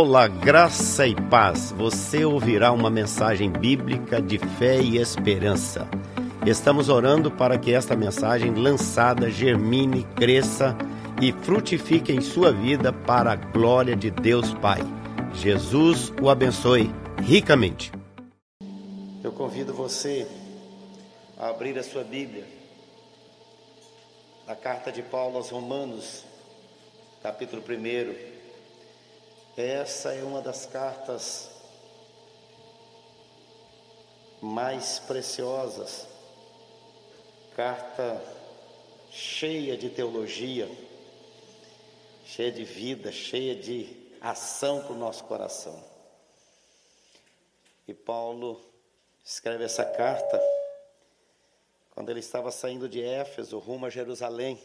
Olá, graça e paz. Você ouvirá uma mensagem bíblica de fé e esperança. Estamos orando para que esta mensagem lançada germine, cresça e frutifique em sua vida para a glória de Deus Pai. Jesus o abençoe ricamente. Eu convido você a abrir a sua Bíblia na carta de Paulo aos Romanos, capítulo 1. Essa é uma das cartas mais preciosas, carta cheia de teologia, cheia de vida, cheia de ação para o nosso coração. E Paulo escreve essa carta quando ele estava saindo de Éfeso rumo a Jerusalém.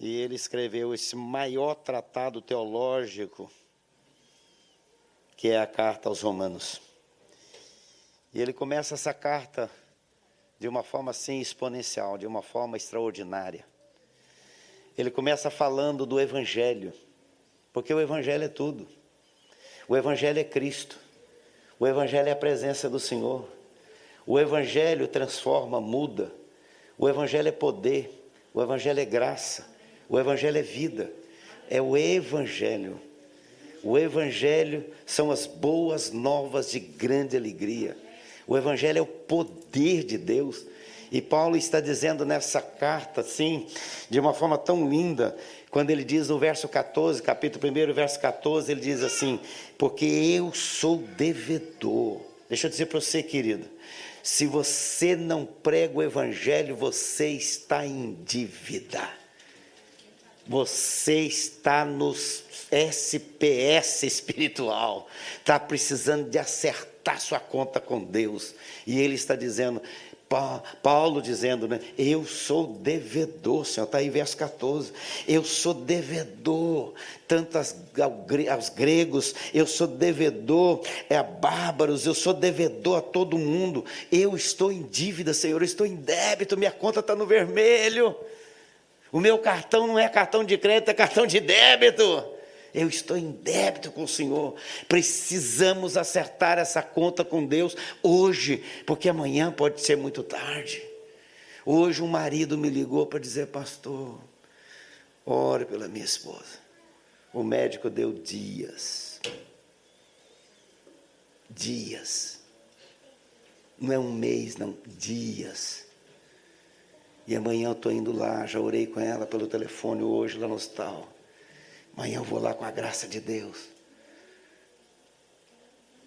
E ele escreveu esse maior tratado teológico, que é a carta aos Romanos. E ele começa essa carta de uma forma assim exponencial, de uma forma extraordinária. Ele começa falando do Evangelho, porque o Evangelho é tudo. O Evangelho é Cristo. O Evangelho é a presença do Senhor. O Evangelho transforma, muda. O Evangelho é poder. O Evangelho é graça. O Evangelho é vida, é o Evangelho. O Evangelho são as boas novas de grande alegria. O Evangelho é o poder de Deus. E Paulo está dizendo nessa carta, assim, de uma forma tão linda, quando ele diz no verso 14, capítulo 1, verso 14, ele diz assim: Porque eu sou devedor. Deixa eu dizer para você, querido, se você não prega o Evangelho, você está em dívida. Você está no SPS espiritual, está precisando de acertar sua conta com Deus. E ele está dizendo, Paulo dizendo, né? Eu sou devedor, Senhor, está aí verso 14. Eu sou devedor, tanto aos gregos, eu sou devedor é, a bárbaros, eu sou devedor a todo mundo. Eu estou em dívida, Senhor, eu estou em débito, minha conta está no vermelho. O meu cartão não é cartão de crédito, é cartão de débito. Eu estou em débito com o Senhor. Precisamos acertar essa conta com Deus hoje, porque amanhã pode ser muito tarde. Hoje um marido me ligou para dizer, pastor, ore pela minha esposa. O médico deu dias. Dias. Não é um mês, não, dias. E amanhã eu estou indo lá, já orei com ela pelo telefone hoje lá no hospital. Amanhã eu vou lá com a graça de Deus.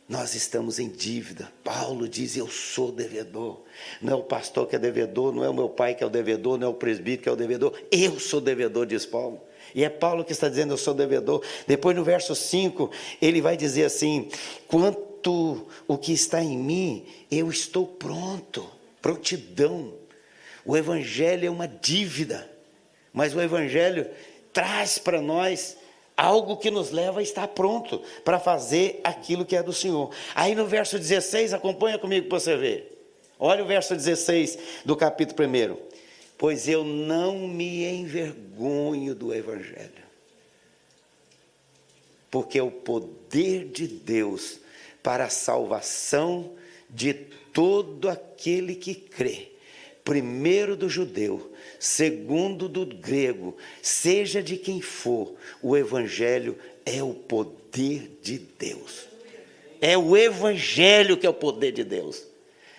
Nós estamos em dívida. Paulo diz: Eu sou devedor. Não é o pastor que é devedor, não é o meu pai que é o devedor, não é o presbítero que é o devedor. Eu sou devedor, diz Paulo. E é Paulo que está dizendo: Eu sou devedor. Depois, no verso 5, ele vai dizer assim: Quanto o que está em mim, eu estou pronto, prontidão o Evangelho é uma dívida, mas o Evangelho traz para nós algo que nos leva a estar pronto para fazer aquilo que é do Senhor. Aí no verso 16, acompanha comigo para você ver. Olha o verso 16 do capítulo 1. Pois eu não me envergonho do Evangelho, porque é o poder de Deus para a salvação de todo aquele que crê primeiro do judeu, segundo do grego, seja de quem for, o evangelho é o poder de Deus. É o evangelho que é o poder de Deus.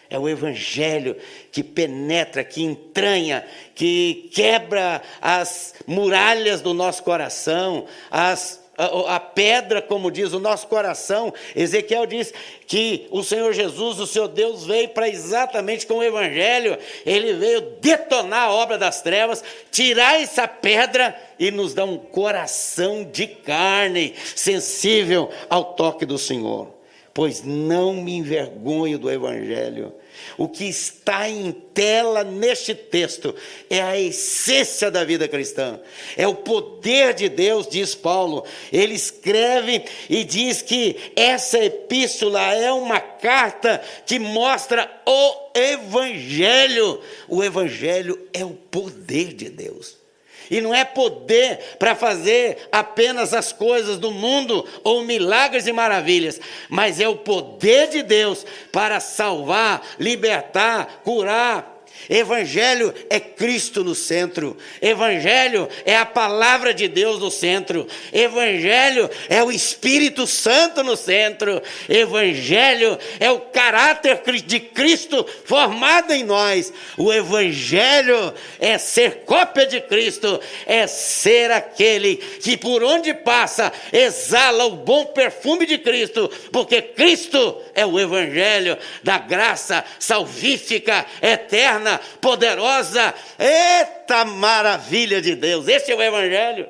É o evangelho que penetra, que entranha, que quebra as muralhas do nosso coração, as a, a, pedra, como diz o nosso coração. Ezequiel diz que o Senhor Jesus, o seu Deus, veio para exatamente com o Evangelho, ele veio detonar a obra das trevas, tirar essa pedra e nos dar um coração de carne, sensível ao toque do Senhor. Pois não me envergonho do Evangelho o que está em tela neste texto é a essência da vida cristã, é o poder de Deus, diz Paulo. Ele escreve e diz que essa epístola é uma carta que mostra o Evangelho. O Evangelho é o poder de Deus. E não é poder para fazer apenas as coisas do mundo ou milagres e maravilhas, mas é o poder de Deus para salvar, libertar, curar, Evangelho é Cristo no centro. Evangelho é a palavra de Deus no centro. Evangelho é o Espírito Santo no centro. Evangelho é o caráter de Cristo formado em nós. O Evangelho é ser cópia de Cristo, é ser aquele que por onde passa exala o bom perfume de Cristo, porque Cristo é o Evangelho da graça salvífica eterna poderosa. Eita maravilha de Deus! Esse é o Evangelho.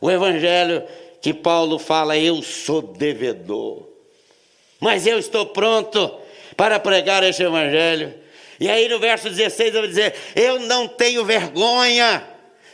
O Evangelho que Paulo fala: Eu sou devedor, mas eu estou pronto para pregar este Evangelho. E aí no verso 16 ele vai dizer: Eu não tenho vergonha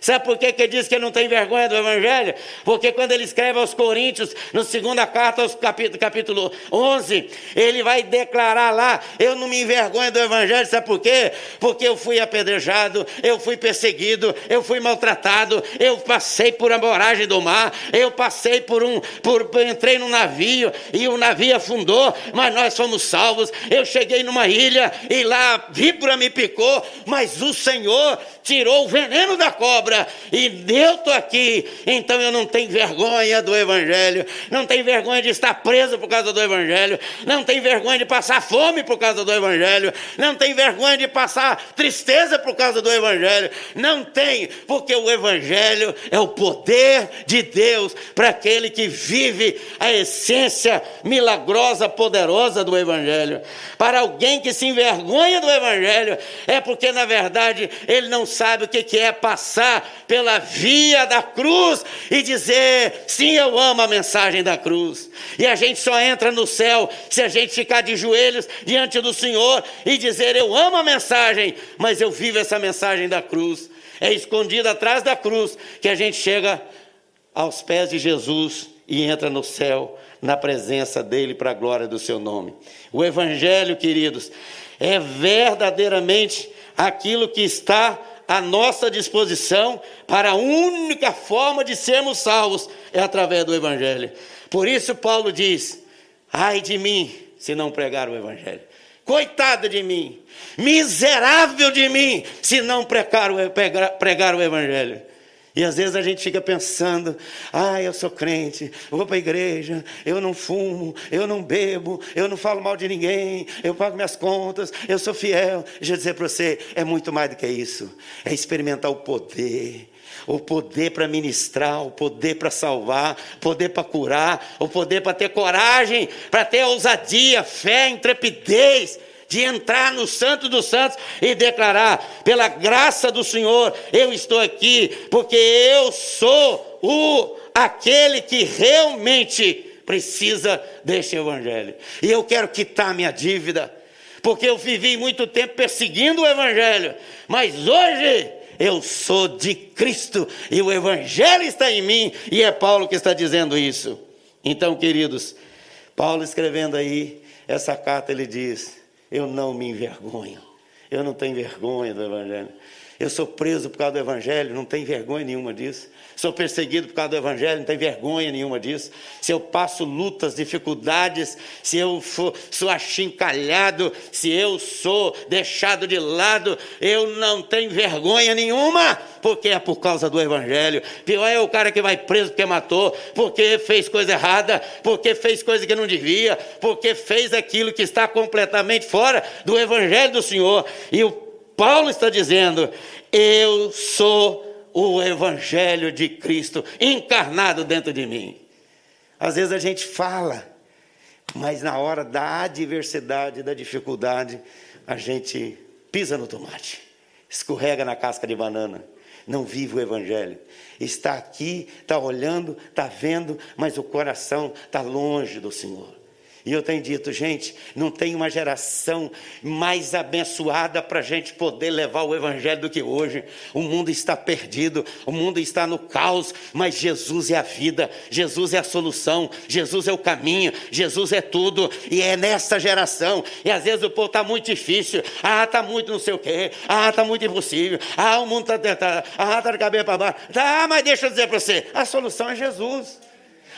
Sabe por que, que diz que não tem vergonha do Evangelho? Porque quando ele escreve aos Coríntios, na segunda carta, aos capítulo, capítulo 11, ele vai declarar lá: Eu não me envergonho do Evangelho, sabe por quê? Porque eu fui apedrejado, eu fui perseguido, eu fui maltratado, eu passei por a moragem do mar, eu passei por um, por, entrei num navio e o navio afundou, mas nós fomos salvos. Eu cheguei numa ilha e lá víbora me picou, mas o Senhor tirou o veneno da cobra e eu estou aqui, então eu não tenho vergonha do Evangelho, não tenho vergonha de estar preso por causa do Evangelho, não tenho vergonha de passar fome por causa do Evangelho, não tenho vergonha de passar tristeza por causa do Evangelho, não tem, porque o Evangelho é o poder de Deus para aquele que vive a essência milagrosa, poderosa do Evangelho. Para alguém que se envergonha do Evangelho, é porque na verdade ele não sabe o que é passar pela via da cruz e dizer: sim, eu amo a mensagem da cruz. E a gente só entra no céu se a gente ficar de joelhos diante do Senhor e dizer: eu amo a mensagem, mas eu vivo essa mensagem da cruz. É escondido atrás da cruz que a gente chega aos pés de Jesus e entra no céu, na presença dele, para a glória do seu nome. O Evangelho, queridos, é verdadeiramente aquilo que está à nossa disposição para a única forma de sermos salvos é através do Evangelho. Por isso, Paulo diz: ai de mim se não pregar o Evangelho. Coitado de mim, miserável de mim, se não pregar o, pregar o Evangelho. E às vezes a gente fica pensando: ah, eu sou crente, eu vou para a igreja, eu não fumo, eu não bebo, eu não falo mal de ninguém, eu pago minhas contas, eu sou fiel. Deixa eu dizer para você: é muito mais do que isso, é experimentar o poder. O poder para ministrar, o poder para salvar, o poder para curar, o poder para ter coragem, para ter ousadia, fé, intrepidez, de entrar no Santo dos Santos e declarar: pela graça do Senhor, eu estou aqui, porque eu sou o aquele que realmente precisa deste evangelho. E eu quero quitar minha dívida, porque eu vivi muito tempo perseguindo o evangelho, mas hoje eu sou de Cristo e o evangelho está em mim, e é Paulo que está dizendo isso. Então, queridos, Paulo escrevendo aí essa carta, ele diz: eu não me envergonho. Eu não tenho vergonha do Evangelho. Eu sou preso por causa do Evangelho, não tenho vergonha nenhuma disso. Sou perseguido por causa do Evangelho, não tenho vergonha nenhuma disso. Se eu passo lutas, dificuldades, se eu for, sou achincalhado, se eu sou deixado de lado, eu não tenho vergonha nenhuma, porque é por causa do Evangelho. Pior é o cara que vai preso porque matou, porque fez coisa errada, porque fez coisa que não devia, porque fez aquilo que está completamente fora do Evangelho do Senhor. E o Paulo está dizendo: eu sou o Evangelho de Cristo encarnado dentro de mim. Às vezes a gente fala, mas na hora da adversidade, da dificuldade, a gente pisa no tomate, escorrega na casca de banana, não vive o Evangelho. Está aqui, está olhando, está vendo, mas o coração está longe do Senhor. E eu tenho dito, gente, não tem uma geração mais abençoada para a gente poder levar o Evangelho do que hoje. O mundo está perdido, o mundo está no caos, mas Jesus é a vida, Jesus é a solução, Jesus é o caminho, Jesus é tudo. E é nessa geração. E às vezes o povo está muito difícil, ah, está muito não sei o quê, ah, está muito impossível, ah, o mundo está, tá, ah, está de cabeça para baixo. Tá, mas deixa eu dizer para você, a solução é Jesus.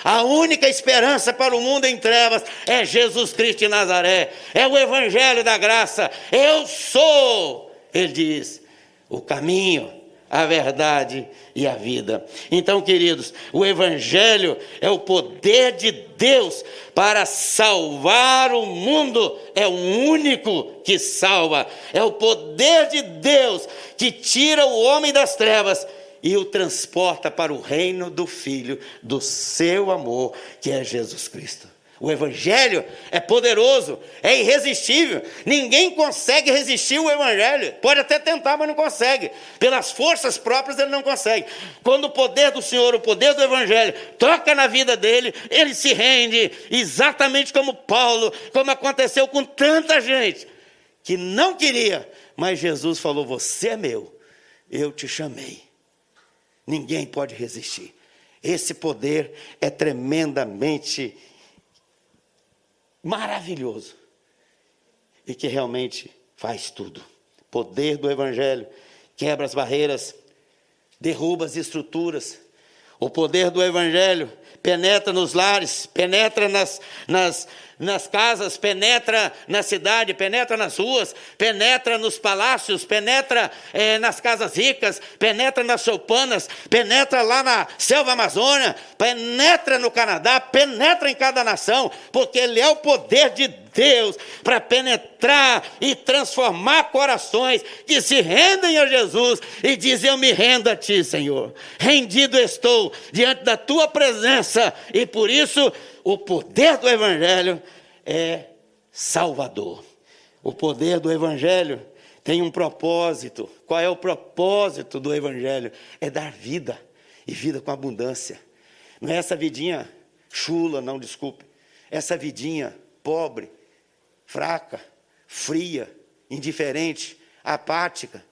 A única esperança para o mundo em trevas é Jesus Cristo de Nazaré, é o Evangelho da graça. Eu sou, ele diz, o caminho, a verdade e a vida. Então, queridos, o Evangelho é o poder de Deus para salvar o mundo, é o único que salva, é o poder de Deus que tira o homem das trevas e o transporta para o reino do Filho do seu amor, que é Jesus Cristo. O Evangelho é poderoso, é irresistível. Ninguém consegue resistir o Evangelho. Pode até tentar, mas não consegue. Pelas forças próprias ele não consegue. Quando o poder do Senhor, o poder do Evangelho, toca na vida dele, ele se rende, exatamente como Paulo, como aconteceu com tanta gente que não queria, mas Jesus falou: Você é meu, eu te chamei. Ninguém pode resistir. Esse poder é tremendamente maravilhoso e que realmente faz tudo. Poder do Evangelho quebra as barreiras, derruba as estruturas. O poder do Evangelho penetra nos lares, penetra nas, nas, nas casas, penetra na cidade, penetra nas ruas, penetra nos palácios, penetra é, nas casas ricas, penetra nas choupanas, penetra lá na selva amazônia, penetra no Canadá, penetra em cada nação, porque ele é o poder de Deus para penetrar e transformar corações que se rendem a Jesus e dizem: Eu me rendo a Ti, Senhor. Rendido estou diante da Tua presença e por isso o poder do Evangelho é salvador. O poder do Evangelho tem um propósito. Qual é o propósito do Evangelho? É dar vida e vida com abundância. Não é essa vidinha chula, não, desculpe. Essa vidinha pobre, fraca, fria, indiferente, apática,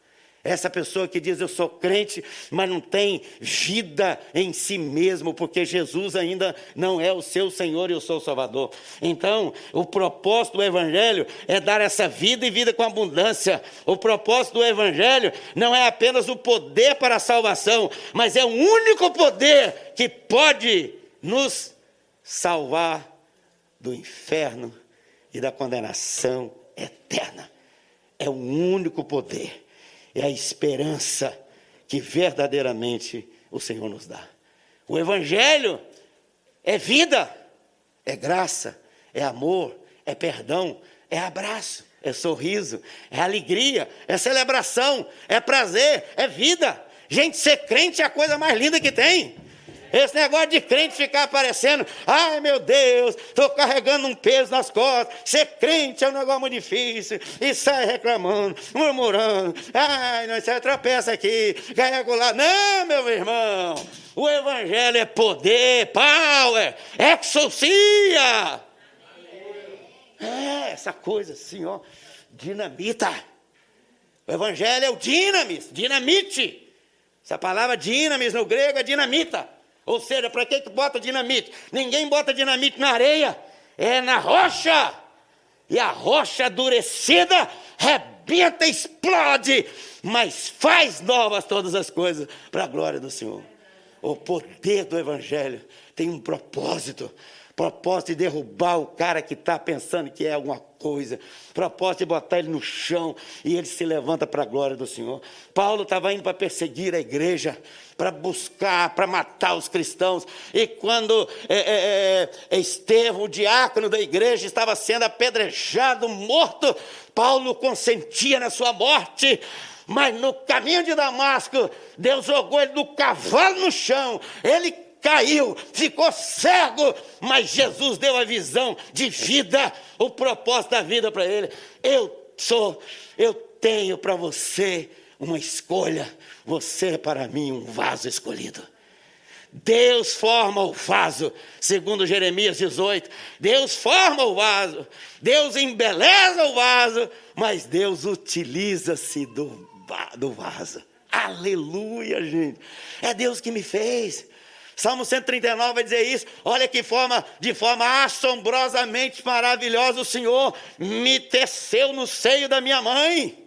essa pessoa que diz eu sou crente, mas não tem vida em si mesmo, porque Jesus ainda não é o seu Senhor e o seu Salvador. Então, o propósito do Evangelho é dar essa vida e vida com abundância. O propósito do Evangelho não é apenas o poder para a salvação, mas é o único poder que pode nos salvar do inferno e da condenação eterna. É o único poder é a esperança que verdadeiramente o Senhor nos dá. O Evangelho é vida, é graça, é amor, é perdão, é abraço, é sorriso, é alegria, é celebração, é prazer, é vida. Gente, ser crente é a coisa mais linda que tem. Esse negócio de crente ficar aparecendo, ai meu Deus, estou carregando um peso nas costas. Ser crente é um negócio muito difícil. E sai reclamando, murmurando. Ai, não, você tropeça aqui, carrega lá. Não, meu irmão, o Evangelho é poder, power, exorcia. É, essa coisa assim, ó, dinamita. O Evangelho é o dinamis, dinamite. Essa palavra dinamis no grego é dinamita. Ou seja, para que, que bota dinamite? Ninguém bota dinamite na areia, é na rocha. E a rocha endurecida rebenta, explode, mas faz novas todas as coisas para a glória do Senhor. O poder do Evangelho tem um propósito propósito de derrubar o cara que está pensando que é alguma coisa, propósito de botar ele no chão e ele se levanta para a glória do Senhor. Paulo estava indo para perseguir a igreja, para buscar, para matar os cristãos, e quando é, é, é, Estevão, o diácono da igreja, estava sendo apedrejado, morto, Paulo consentia na sua morte. Mas no caminho de Damasco, Deus jogou ele do cavalo no chão. Ele caiu, ficou cego, mas Jesus deu a visão de vida, o propósito da vida para ele. Eu sou, eu tenho para você uma escolha, você é para mim um vaso escolhido. Deus forma o vaso, segundo Jeremias 18. Deus forma o vaso, Deus embeleza o vaso, mas Deus utiliza-se do, do vaso. Aleluia, gente. É Deus que me fez. Salmo 139 vai dizer isso. Olha que forma, de forma assombrosamente maravilhosa o Senhor me teceu no seio da minha mãe.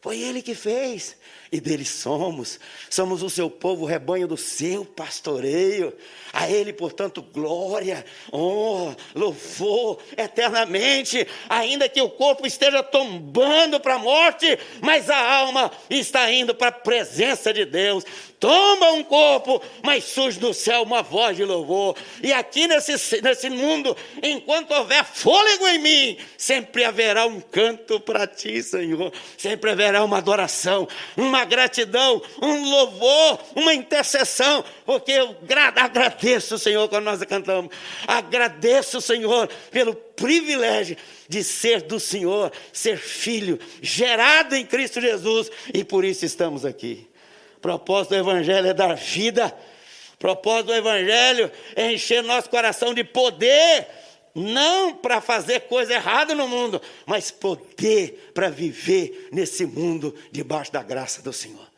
Foi Ele que fez e dele somos. Somos o seu povo, o rebanho do seu pastoreio. A Ele, portanto, glória, honra, louvor eternamente, ainda que o corpo esteja tombando para a morte, mas a alma está indo para a presença de Deus. Tomba um corpo, mas surge do céu uma voz de louvor. E aqui nesse, nesse mundo, enquanto houver fôlego em mim, sempre haverá um canto para ti, Senhor. Sempre haverá uma adoração, uma gratidão, um louvor, uma intercessão, porque eu agradeço, Senhor, quando nós cantamos. Agradeço, Senhor, pelo privilégio de ser do Senhor, ser filho, gerado em Cristo Jesus, e por isso estamos aqui. O propósito do Evangelho é dar vida. O propósito do Evangelho é encher nosso coração de poder, não para fazer coisa errada no mundo, mas poder para viver nesse mundo debaixo da graça do Senhor.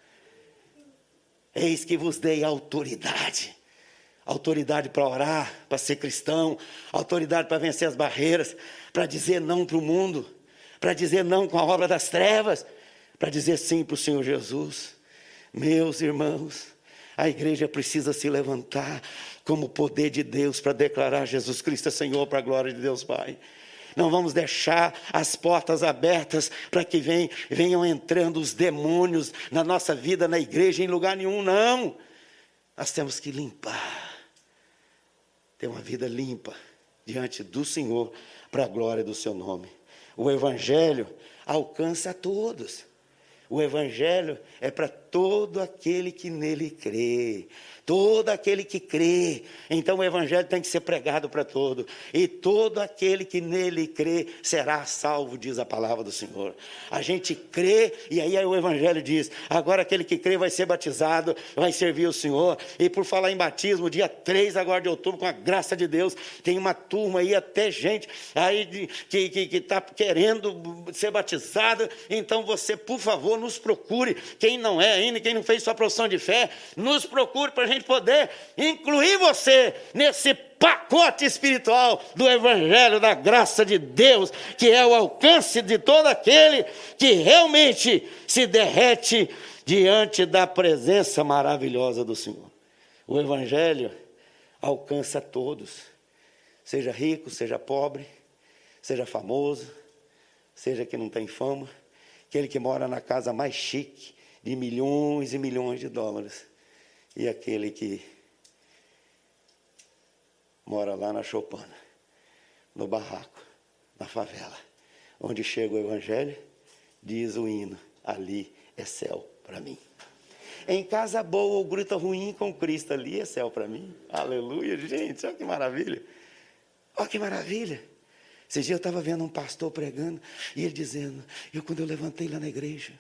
Eis que vos dei autoridade. Autoridade para orar, para ser cristão, autoridade para vencer as barreiras, para dizer não para o mundo, para dizer não com a obra das trevas, para dizer sim para o Senhor Jesus. Meus irmãos, a igreja precisa se levantar como poder de Deus para declarar Jesus Cristo é Senhor para a glória de Deus Pai. Não vamos deixar as portas abertas para que venham, venham entrando os demônios na nossa vida, na igreja, em lugar nenhum, não. Nós temos que limpar, ter uma vida limpa diante do Senhor, para a glória do seu nome. O Evangelho alcança a todos. O Evangelho é para todo aquele que nele crê. Todo aquele que crê. Então o Evangelho tem que ser pregado para todo. E todo aquele que nele crê será salvo, diz a palavra do Senhor. A gente crê, e aí o Evangelho diz: agora aquele que crê vai ser batizado, vai servir o Senhor. E por falar em batismo, dia 3 agora de outubro, com a graça de Deus, tem uma turma aí, até gente aí que está que, que tá querendo ser batizado. Então você, por favor, nos procure. Quem não é ainda, quem não fez sua profissão de fé, nos procure para gente poder incluir você nesse pacote espiritual do Evangelho da graça de Deus, que é o alcance de todo aquele que realmente se derrete diante da presença maravilhosa do Senhor. O Evangelho alcança todos, seja rico, seja pobre, seja famoso, seja que não tem fama, aquele que mora na casa mais chique, de milhões e milhões de dólares e aquele que mora lá na Chopana, no barraco, na favela, onde chega o Evangelho, diz o hino: ali é céu para mim. Em casa boa ou gruta ruim com Cristo, ali é céu para mim. Aleluia, gente, olha que maravilha. Olha que maravilha. Esse dia eu estava vendo um pastor pregando e ele dizendo: Eu, quando eu levantei lá na igreja,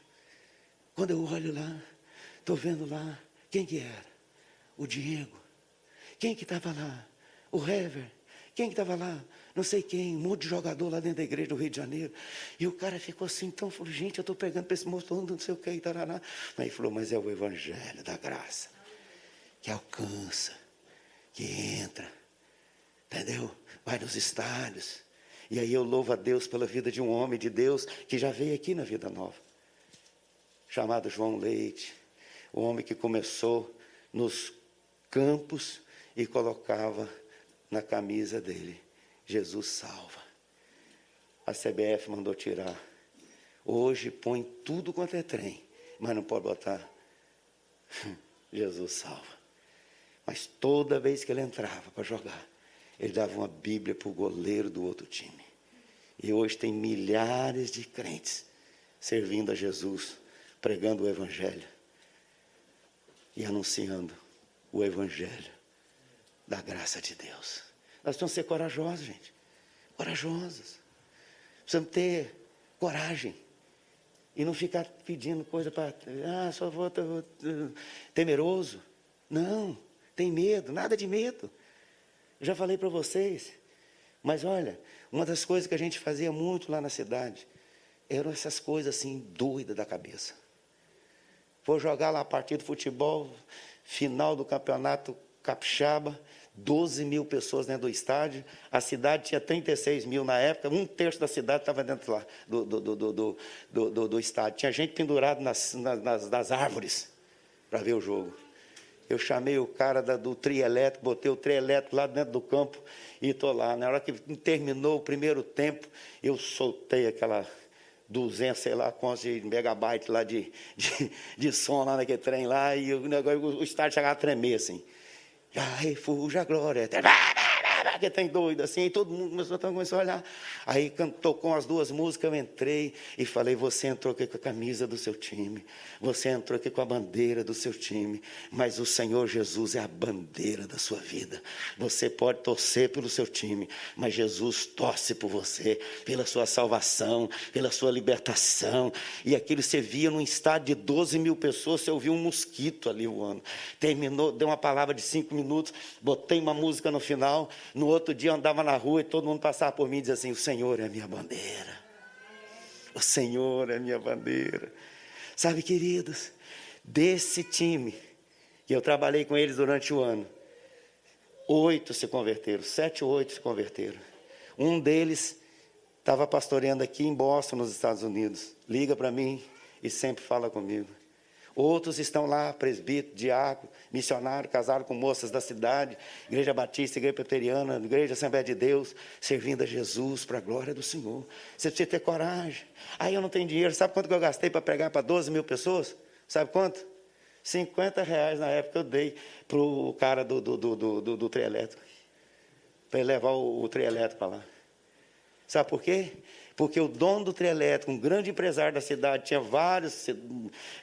quando eu olho lá, estou vendo lá, quem que era? O Diego. Quem que estava lá? O Hever. Quem que estava lá? Não sei quem, um monte de jogador lá dentro da igreja do Rio de Janeiro. E o cara ficou assim, então falou, gente, eu estou pegando para esse moço, não sei o que, e taraná. Mas ele falou, mas é o evangelho da graça, que alcança, que entra, entendeu? Vai nos estádios. E aí eu louvo a Deus pela vida de um homem de Deus que já veio aqui na Vida Nova chamado João Leite, o homem que começou nos campos e colocava na camisa dele: Jesus salva. A CBF mandou tirar. Hoje põe tudo quanto é trem, mas não pode botar Jesus salva. Mas toda vez que ele entrava para jogar, ele dava uma Bíblia para o goleiro do outro time. E hoje tem milhares de crentes servindo a Jesus pregando o Evangelho e anunciando o Evangelho da graça de Deus. Nós precisamos ser corajosos, gente. Corajosos. Precisamos ter coragem. E não ficar pedindo coisa para. Ah, só vou, vou temeroso. Não. Tem tem medo, nada de medo. Eu já falei para vocês. Mas olha, uma das coisas que a gente fazia muito lá na cidade eram essas coisas assim, doidas da cabeça. Vou jogar lá a partida de futebol, final do campeonato capixaba, 12 mil pessoas dentro do estádio. A cidade tinha 36 mil na época, um terço da cidade estava dentro lá do, do, do, do, do, estádio. Tinha gente pendurada nas, nas, nas árvores para ver o jogo. Eu chamei o cara da, do trio elétrico, botei o trio elétrico lá dentro do campo e estou lá. Na hora que terminou o primeiro tempo, eu soltei aquela 200, sei lá quantos megabytes lá de, de, de, som lá naquele trem lá, e o negócio, o estádio chegava a tremer assim. Já refugia a glória que tem doido assim, e todo mundo começou, começou a olhar. Aí tocou as duas músicas, eu entrei e falei: Você entrou aqui com a camisa do seu time, você entrou aqui com a bandeira do seu time, mas o Senhor Jesus é a bandeira da sua vida. Você pode torcer pelo seu time, mas Jesus torce por você, pela sua salvação, pela sua libertação. E aquilo você via num estádio de 12 mil pessoas, você ouvia um mosquito ali voando. Terminou, deu uma palavra de cinco minutos, botei uma música no final. No outro dia eu andava na rua e todo mundo passava por mim e dizia assim: O Senhor é minha bandeira. O Senhor é minha bandeira. Sabe, queridos, desse time, que eu trabalhei com eles durante o ano, oito se converteram, sete ou oito se converteram. Um deles estava pastoreando aqui em Boston, nos Estados Unidos. Liga para mim e sempre fala comigo. Outros estão lá, presbítero, diácono, missionário, casaram com moças da cidade, igreja batista, igreja preteriana, igreja Assembleia de Deus, servindo a Jesus para a glória do Senhor. Você precisa ter coragem. Aí eu não tenho dinheiro, sabe quanto que eu gastei para pregar para 12 mil pessoas? Sabe quanto? 50 reais na época eu dei para o cara do, do, do, do, do, do. Para ele levar o, o trem para lá. Sabe por quê? Porque o dono do trio elétrico, um grande empresário da cidade, tinha várias é,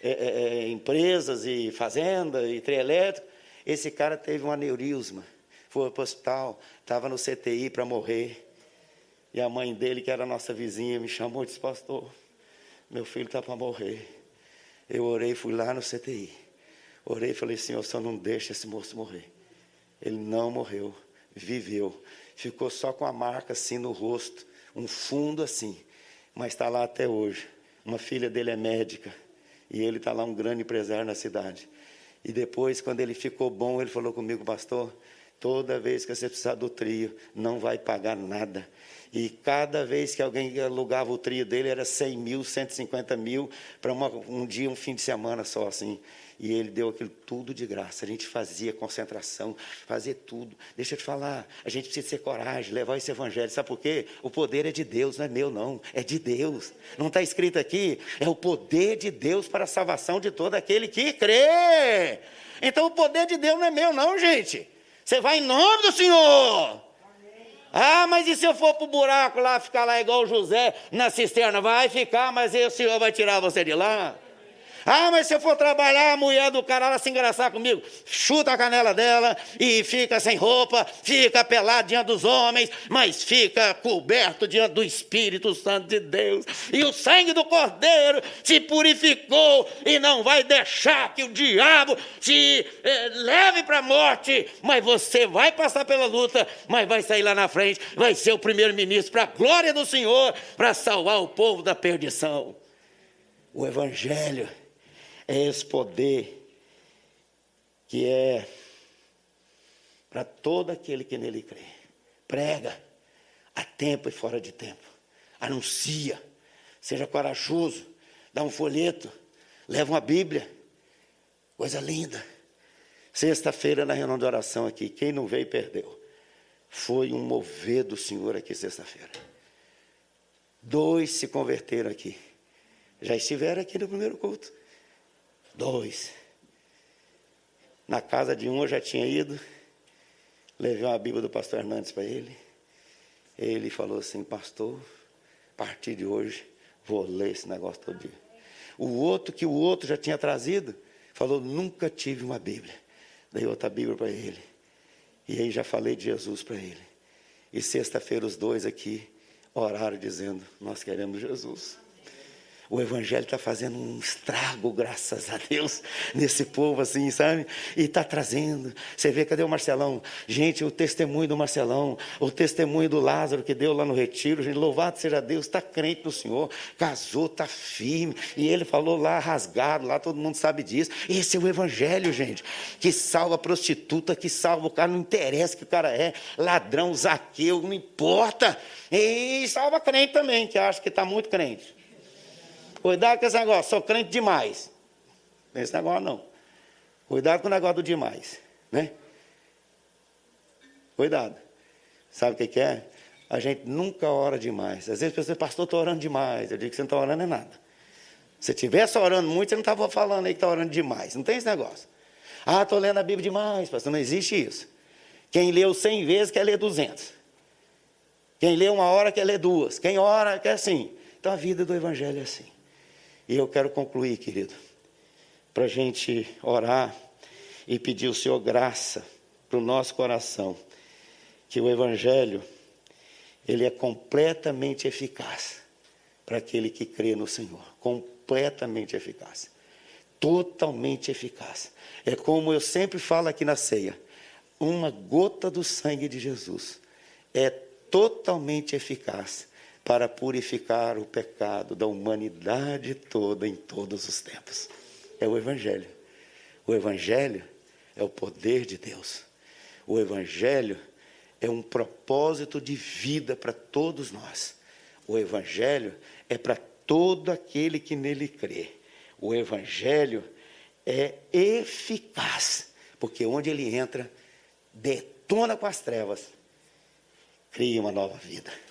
é, empresas e fazendas e trio elétrico. Esse cara teve um aneurisma, foi para o hospital, estava no CTI para morrer. E a mãe dele, que era nossa vizinha, me chamou e disse: Pastor, meu filho está para morrer. Eu orei, fui lá no CTI. Orei e falei: Senhor, só não deixa esse moço morrer. Ele não morreu, viveu. Ficou só com a marca assim no rosto um fundo assim, mas está lá até hoje. Uma filha dele é médica e ele está lá um grande empresário na cidade. E depois, quando ele ficou bom, ele falou comigo, pastor, toda vez que você precisar do trio, não vai pagar nada. E cada vez que alguém alugava o trio dele, era 100 mil, 150 mil, para um dia, um fim de semana só, assim. E ele deu aquilo tudo de graça. A gente fazia concentração, fazia tudo. Deixa eu te falar, a gente precisa ter coragem, levar esse evangelho. Sabe por quê? O poder é de Deus, não é meu, não. É de Deus. Não está escrito aqui? É o poder de Deus para a salvação de todo aquele que crê. Então o poder de Deus não é meu, não, gente. Você vai em nome do Senhor. Ah, mas e se eu for para o buraco lá, ficar lá igual José na cisterna? Vai ficar, mas o Senhor vai tirar você de lá. Ah, mas se eu for trabalhar, a mulher do cara ela se engraçar comigo, chuta a canela dela e fica sem roupa, fica pelado diante dos homens, mas fica coberto diante do Espírito Santo de Deus. E o sangue do Cordeiro se purificou e não vai deixar que o diabo te eh, leve para a morte, mas você vai passar pela luta, mas vai sair lá na frente, vai ser o primeiro-ministro para a glória do Senhor, para salvar o povo da perdição. O Evangelho é esse poder que é para todo aquele que nele crê. Prega a tempo e fora de tempo. Anuncia. Seja corajoso. Dá um folheto. Leva uma Bíblia. Coisa linda. Sexta-feira, na reunião de oração aqui, quem não veio perdeu. Foi um mover do Senhor aqui sexta-feira. Dois se converteram aqui. Já estiveram aqui no primeiro culto. Dois. Na casa de um eu já tinha ido, levei uma Bíblia do pastor Hernandes para ele. Ele falou assim, pastor, a partir de hoje vou ler esse negócio todo dia. O outro, que o outro já tinha trazido, falou, nunca tive uma Bíblia. Dei outra Bíblia para ele. E aí já falei de Jesus para ele. E sexta-feira os dois aqui oraram dizendo, nós queremos Jesus. O Evangelho está fazendo um estrago, graças a Deus, nesse povo assim, sabe? E está trazendo. Você vê, cadê o Marcelão? Gente, o testemunho do Marcelão, o testemunho do Lázaro que deu lá no retiro, gente, louvado seja Deus, está crente no Senhor, casou, está firme. E ele falou lá, rasgado, lá todo mundo sabe disso. Esse é o Evangelho, gente, que salva a prostituta, que salva o cara, não interessa que o cara é, ladrão, zaqueu, não importa. E salva crente também, que acha que está muito crente. Cuidado com esse negócio, sou crente demais. Esse negócio não. Cuidado com o negócio do demais. Né? Cuidado. Sabe o que, é? A gente nunca ora demais. Às vezes você, pastor, estou orando demais. Eu digo que você não está orando é nada. Se estivesse orando muito, você não estava falando aí que está orando demais. Não tem esse negócio. Ah, estou lendo a Bíblia demais, pastor. Não existe isso. Quem leu cem vezes quer ler duzentos. Quem lê uma hora quer ler duas. Quem ora quer assim. Então a vida do Evangelho é assim. E eu quero concluir, querido, para a gente orar e pedir o Senhor graça para o nosso coração, que o Evangelho, ele é completamente eficaz para aquele que crê no Senhor, completamente eficaz, totalmente eficaz. É como eu sempre falo aqui na ceia, uma gota do sangue de Jesus é totalmente eficaz para purificar o pecado da humanidade toda em todos os tempos. É o Evangelho. O Evangelho é o poder de Deus. O Evangelho é um propósito de vida para todos nós. O Evangelho é para todo aquele que nele crê. O Evangelho é eficaz, porque onde ele entra, detona com as trevas, cria uma nova vida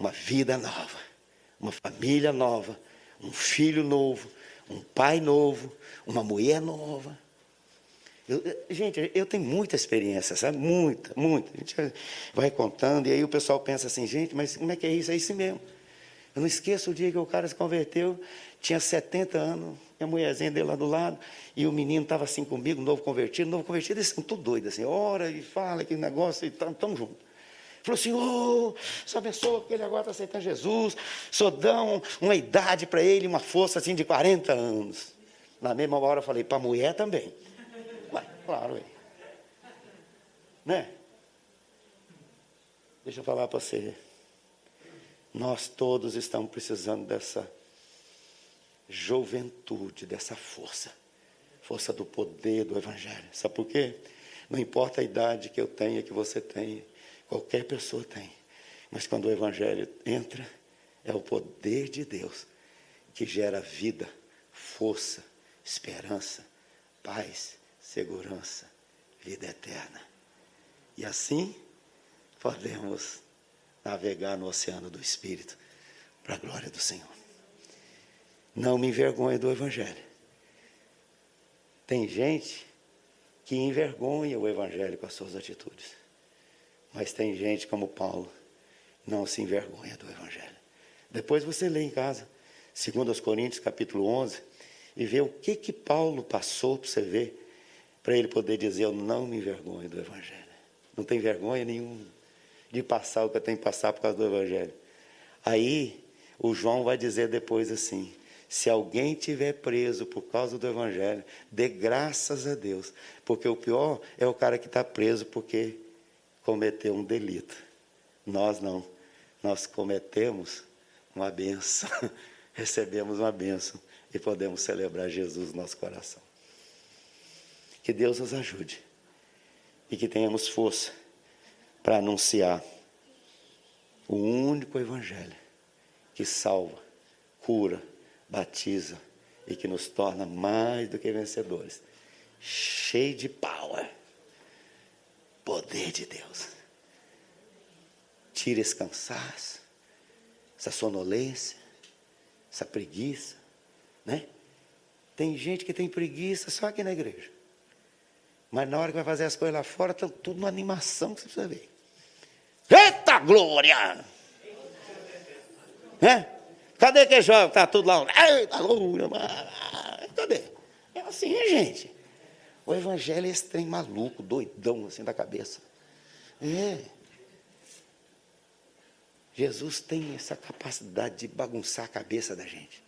uma vida nova, uma família nova, um filho novo, um pai novo, uma mulher nova. Eu, gente, eu tenho muita experiência, sabe? Muita, muita. A gente vai contando e aí o pessoal pensa assim, gente, mas como é que é isso? É isso mesmo. Eu não esqueço o dia que o cara se converteu, tinha 70 anos, a mulherzinha dele lá do lado, e o menino estava assim comigo, novo convertido, novo convertido, eles são tudo doidos, assim, ora e fala aquele negócio e estamos juntos. Falou assim: oh, essa pessoa que ele agora está aceitando Jesus, só dão uma idade para ele, uma força assim de 40 anos. Na mesma hora eu falei: para a mulher também. Ué, claro, né? Deixa eu falar para você. Nós todos estamos precisando dessa juventude, dessa força. Força do poder do Evangelho. Sabe por quê? Não importa a idade que eu tenha, que você tenha. Qualquer pessoa tem. Mas quando o Evangelho entra, é o poder de Deus que gera vida, força, esperança, paz, segurança, vida eterna. E assim podemos navegar no oceano do Espírito para a glória do Senhor. Não me envergonhe do Evangelho. Tem gente que envergonha o Evangelho com as suas atitudes. Mas tem gente como Paulo, não se envergonha do Evangelho. Depois você lê em casa, 2 Coríntios capítulo 11, e vê o que que Paulo passou para você ver, para ele poder dizer, eu não me envergonho do Evangelho. Não tem vergonha nenhuma de passar o que eu tenho que passar por causa do Evangelho. Aí, o João vai dizer depois assim, se alguém tiver preso por causa do Evangelho, dê graças a Deus, porque o pior é o cara que está preso porque cometeu um delito. Nós não. Nós cometemos uma benção, recebemos uma benção e podemos celebrar Jesus no nosso coração. Que Deus nos ajude e que tenhamos força para anunciar o único Evangelho que salva, cura, batiza e que nos torna mais do que vencedores, cheio de power poder de Deus. Tira esse cansaço, essa sonolência, essa preguiça, né? Tem gente que tem preguiça só aqui na igreja. Mas na hora que vai fazer as coisas lá fora, está tudo uma animação que você precisa ver. Eita glória! Né? Cadê que joga? Está tudo lá. Eita glória! Cadê? É assim, gente. O evangelho é esse trem maluco, doidão, assim da cabeça. É. Jesus tem essa capacidade de bagunçar a cabeça da gente,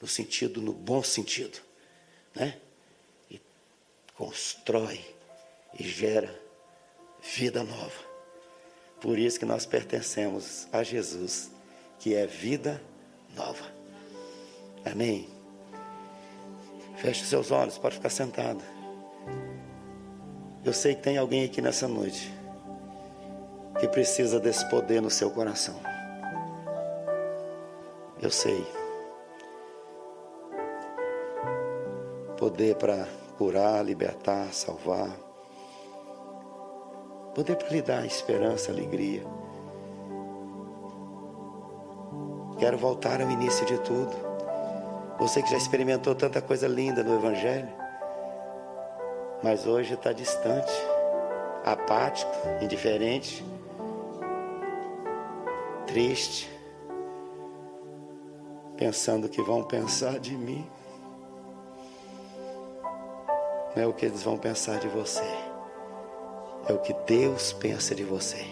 no sentido, no bom sentido, né? E constrói e gera vida nova. Por isso que nós pertencemos a Jesus, que é vida nova. Amém? Feche seus olhos, pode ficar sentado. Eu sei que tem alguém aqui nessa noite que precisa desse poder no seu coração. Eu sei. Poder para curar, libertar, salvar. Poder para lhe dar esperança, alegria. Quero voltar ao início de tudo. Você que já experimentou tanta coisa linda no Evangelho, mas hoje está distante, apático, indiferente triste, pensando que vão pensar de mim. Não é o que eles vão pensar de você, é o que Deus pensa de você.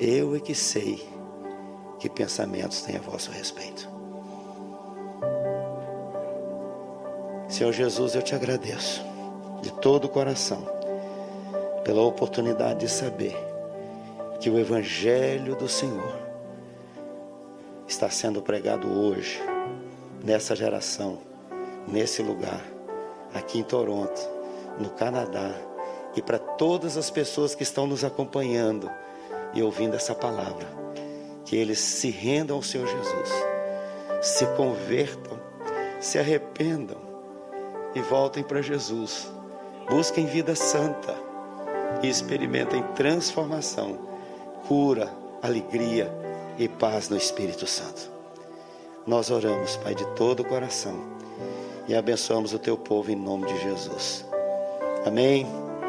Eu é que sei que pensamentos têm a vosso respeito. Senhor Jesus, eu te agradeço de todo o coração pela oportunidade de saber que o Evangelho do Senhor está sendo pregado hoje, nessa geração, nesse lugar, aqui em Toronto, no Canadá, e para todas as pessoas que estão nos acompanhando e ouvindo essa palavra, que eles se rendam ao Senhor Jesus, se convertam, se arrependam e voltem para Jesus, busquem vida santa e experimentem transformação, cura, alegria e paz no Espírito Santo. Nós oramos, Pai, de todo o coração e abençoamos o teu povo em nome de Jesus. Amém.